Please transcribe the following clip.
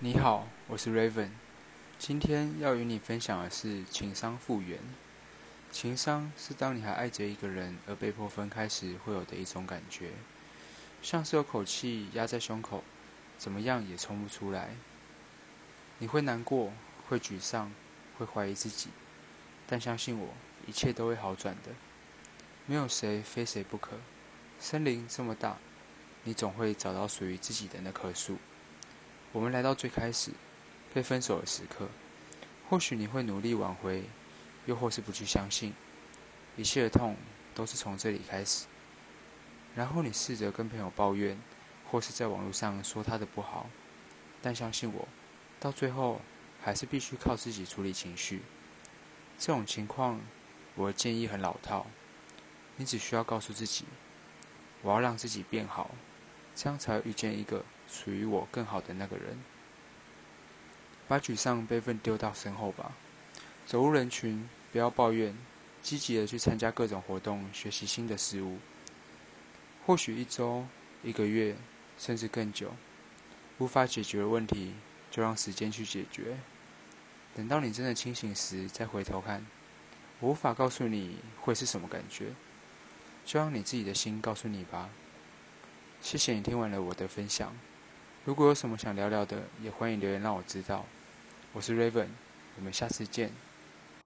你好，我是 Raven。今天要与你分享的是情商复原。情商是当你还爱着一个人而被迫分开时会有的一种感觉，像是有口气压在胸口，怎么样也冲不出来。你会难过，会沮丧，会怀疑自己，但相信我，一切都会好转的。没有谁非谁不可。森林这么大，你总会找到属于自己的那棵树。我们来到最开始被分手的时刻，或许你会努力挽回，又或是不去相信，一切的痛都是从这里开始。然后你试着跟朋友抱怨，或是在网络上说他的不好，但相信我，到最后还是必须靠自己处理情绪。这种情况，我的建议很老套，你只需要告诉自己，我要让自己变好，这样才会遇见一个。属于我更好的那个人，把沮丧、悲愤丢到身后吧。走入人群，不要抱怨，积极的去参加各种活动，学习新的事物。或许一周、一个月，甚至更久，无法解决的问题，就让时间去解决。等到你真的清醒时，再回头看，我无法告诉你会是什么感觉，就让你自己的心告诉你吧。谢谢你听完了我的分享。如果有什么想聊聊的，也欢迎留言让我知道。我是 Raven，我们下次见。